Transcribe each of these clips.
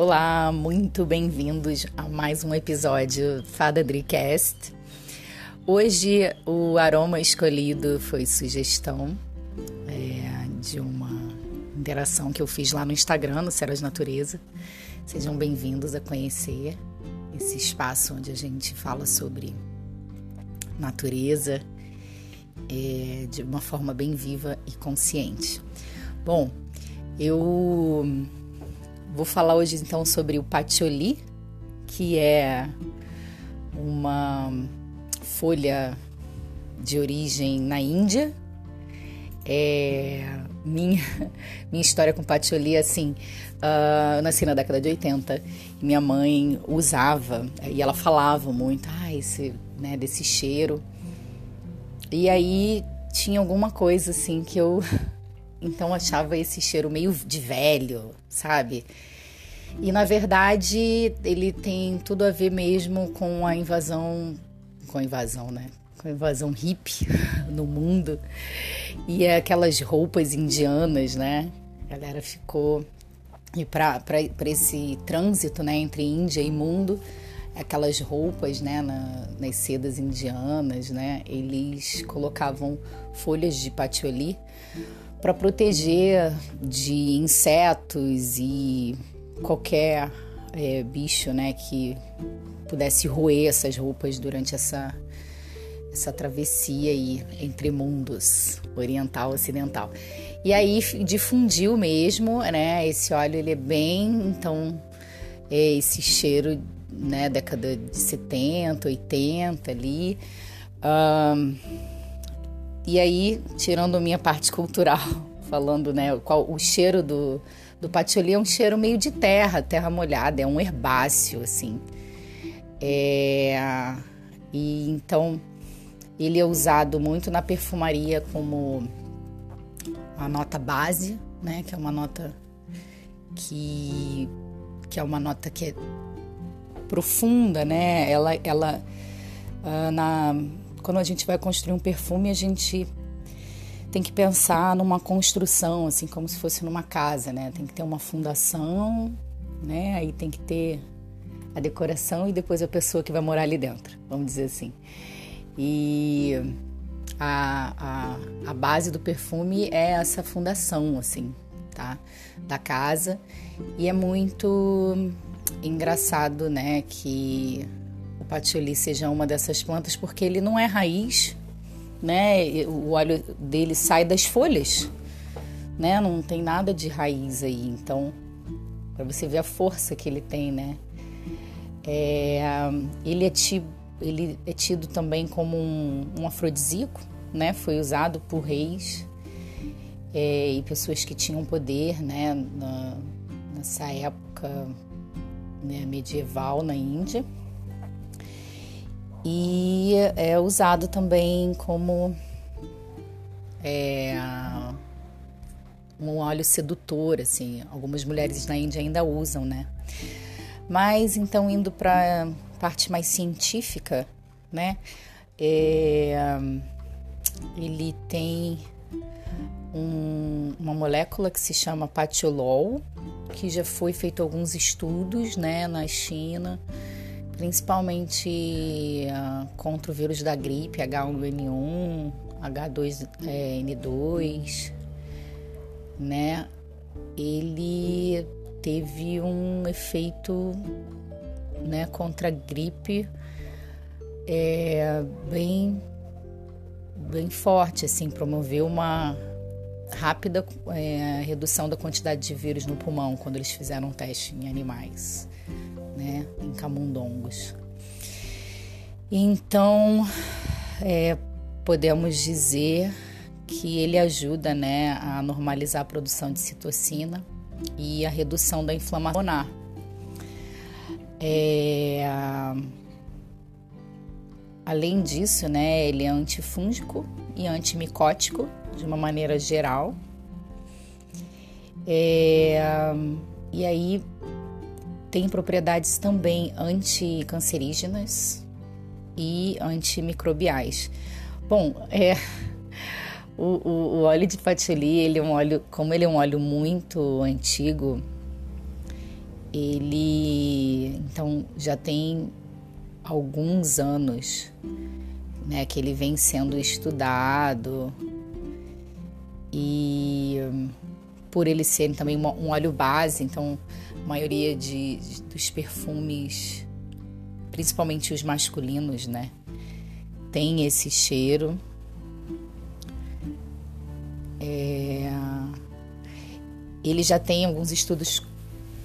Olá, muito bem-vindos a mais um episódio Fada Dricast. Hoje o aroma escolhido foi sugestão é, de uma interação que eu fiz lá no Instagram, no Ceras Natureza. Sejam bem-vindos a conhecer esse espaço onde a gente fala sobre natureza é, de uma forma bem viva e consciente. Bom, eu vou falar hoje então sobre o patchouli, que é uma folha de origem na Índia. É, minha, minha história com patchouli é assim, uh, eu nasci na década de 80 e minha mãe usava e ela falava muito, ah, esse, né, desse cheiro. E aí tinha alguma coisa assim que eu então achava esse cheiro meio de velho, sabe? E na verdade ele tem tudo a ver mesmo com a invasão, com a invasão, né? Com a invasão hippie no mundo. E aquelas roupas indianas, né? A galera ficou. E para esse trânsito né, entre Índia e mundo, aquelas roupas né, na, nas sedas indianas, né? Eles colocavam folhas de patchouli para proteger de insetos e qualquer é, bicho, né, que pudesse roer essas roupas durante essa essa travessia aí entre mundos oriental e ocidental. E aí difundiu mesmo, né? Esse óleo ele é bem, então é esse cheiro, né? Década de 70, 80 ali. Um, e aí, tirando minha parte cultural, falando, né, qual o cheiro do, do patchouli é um cheiro meio de terra, terra molhada, é um herbáceo, assim. É, e então ele é usado muito na perfumaria como a nota base, né, que é uma nota que que é uma nota que é profunda, né? Ela ela uh, na quando a gente vai construir um perfume, a gente tem que pensar numa construção, assim como se fosse numa casa, né? Tem que ter uma fundação, né? Aí tem que ter a decoração e depois a pessoa que vai morar ali dentro, vamos dizer assim. E a, a, a base do perfume é essa fundação, assim, tá? Da casa. E é muito engraçado, né? Que patchouli seja uma dessas plantas, porque ele não é raiz, né? O óleo dele sai das folhas, né? Não tem nada de raiz aí. Então, para você ver a força que ele tem, né? É, ele, é tido, ele é tido também como um, um afrodisíaco, né? Foi usado por reis é, e pessoas que tinham poder, né? Na, nessa época né, medieval na Índia e é usado também como é, um óleo sedutor, assim. Algumas mulheres na Índia ainda usam, né? Mas então indo para parte mais científica, né? É, ele tem um, uma molécula que se chama patiolol, que já foi feito alguns estudos, né, na China principalmente uh, contra o vírus da gripe H1N1, H2N2, né? Ele teve um efeito, né, contra a gripe é, bem bem forte, assim, promoveu uma rápida é, redução da quantidade de vírus no pulmão quando eles fizeram um teste em animais né, em camundongos. Então, é, podemos dizer que ele ajuda né, a normalizar a produção de citocina e a redução da inflamação. É, além disso, né, ele é antifúngico e antimicótico de uma maneira geral. É, e aí tem propriedades também anticancerígenas e antimicrobiais. Bom, é, o, o, o, óleo de patchouli, ele é um óleo, como ele é um óleo muito antigo, ele então já tem alguns anos né, que ele vem sendo estudado e por ele ser também um óleo base, então maioria de, de, dos perfumes, principalmente os masculinos, né, tem esse cheiro. É, ele já tem alguns estudos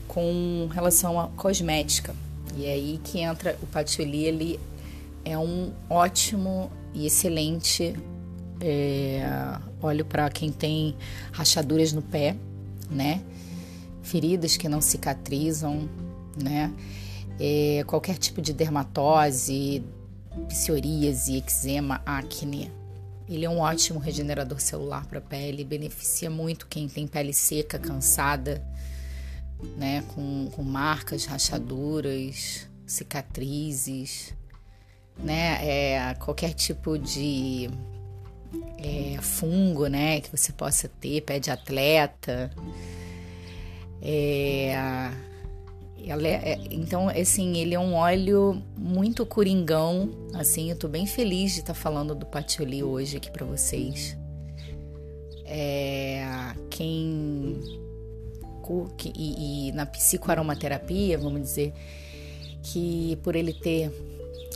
com relação à cosmética. E é aí que entra o patchouli, ele é um ótimo e excelente é, óleo para quem tem rachaduras no pé, né? Feridas que não cicatrizam, né? É, qualquer tipo de dermatose, psoríase, eczema, acne. Ele é um ótimo regenerador celular para a pele, beneficia muito quem tem pele seca, cansada, né, com, com marcas, rachaduras, cicatrizes, né, é, qualquer tipo de é, fungo, né, que você possa ter, pé de atleta. É, é, então, assim, ele é um óleo muito coringão, assim, eu tô bem feliz de estar tá falando do patchouli hoje aqui para vocês. É, quem e, e na psicoaromaterapia, vamos dizer, que por ele ter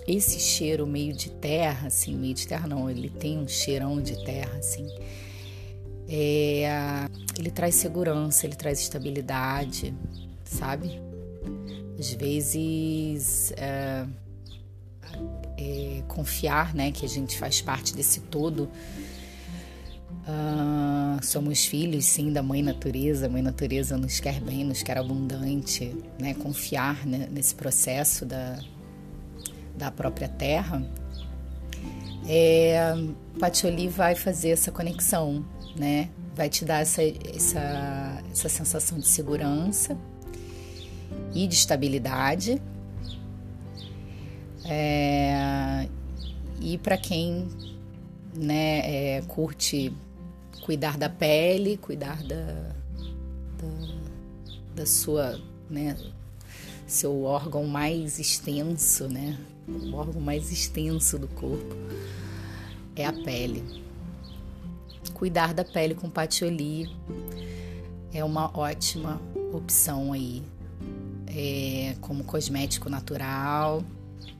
esse cheiro meio de terra, assim, meio de terra não, ele tem um cheirão de terra, assim. É, ele traz segurança, ele traz estabilidade, sabe? Às vezes é, é, confiar, né, que a gente faz parte desse todo Uh, somos filhos, sim, da Mãe Natureza. A Mãe Natureza nos quer bem, nos quer abundante, né? Confiar né, nesse processo da, da própria Terra. É, Patioli vai fazer essa conexão, né? Vai te dar essa, essa, essa sensação de segurança e de estabilidade. É, e para quem né, é, curte cuidar da pele, cuidar da, da, da sua, né, seu órgão mais extenso, né, o órgão mais extenso do corpo é a pele. Cuidar da pele com patioli é uma ótima opção aí, é, como cosmético natural,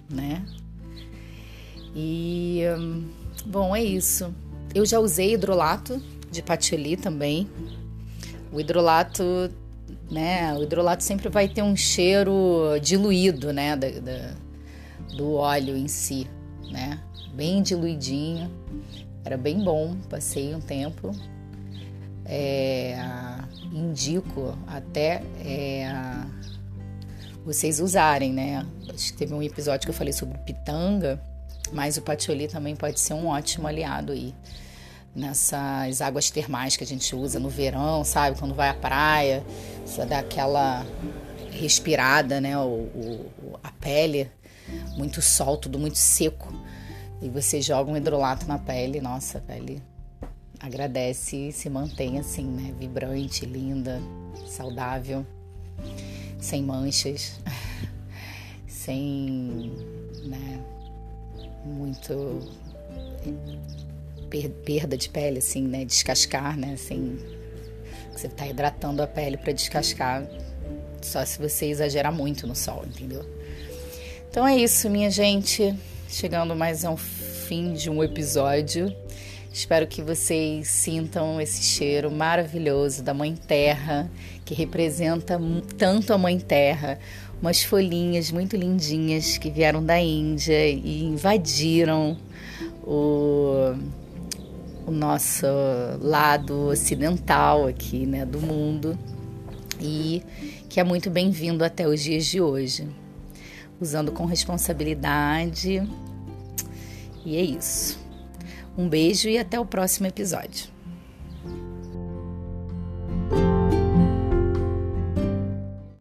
né? E hum, bom, é isso. Eu já usei hidrolato de patchouli também. O hidrolato, né? O hidrolato sempre vai ter um cheiro diluído, né? Da, da, do óleo em si, né? Bem diluidinho. Era bem bom. Passei um tempo. É, indico até é, vocês usarem, né? Acho que teve um episódio que eu falei sobre pitanga, mas o patchouli também pode ser um ótimo aliado aí nessas águas termais que a gente usa no verão, sabe? Quando vai à praia, você dá aquela respirada, né? O, o, a pele, muito sol, tudo muito seco. E você joga um hidrolato na pele, nossa, a pele agradece e se mantém assim, né? Vibrante, linda, saudável, sem manchas, sem, né? Muito perda de pele, assim, né? Descascar, né? Assim, você tá hidratando a pele para descascar só se você exagerar muito no sol, entendeu? Então é isso, minha gente. Chegando mais ao fim de um episódio. Espero que vocês sintam esse cheiro maravilhoso da Mãe Terra, que representa tanto a Mãe Terra. Umas folhinhas muito lindinhas que vieram da Índia e invadiram o o nosso lado ocidental aqui, né, do mundo e que é muito bem-vindo até os dias de hoje, usando com responsabilidade. E é isso. Um beijo e até o próximo episódio.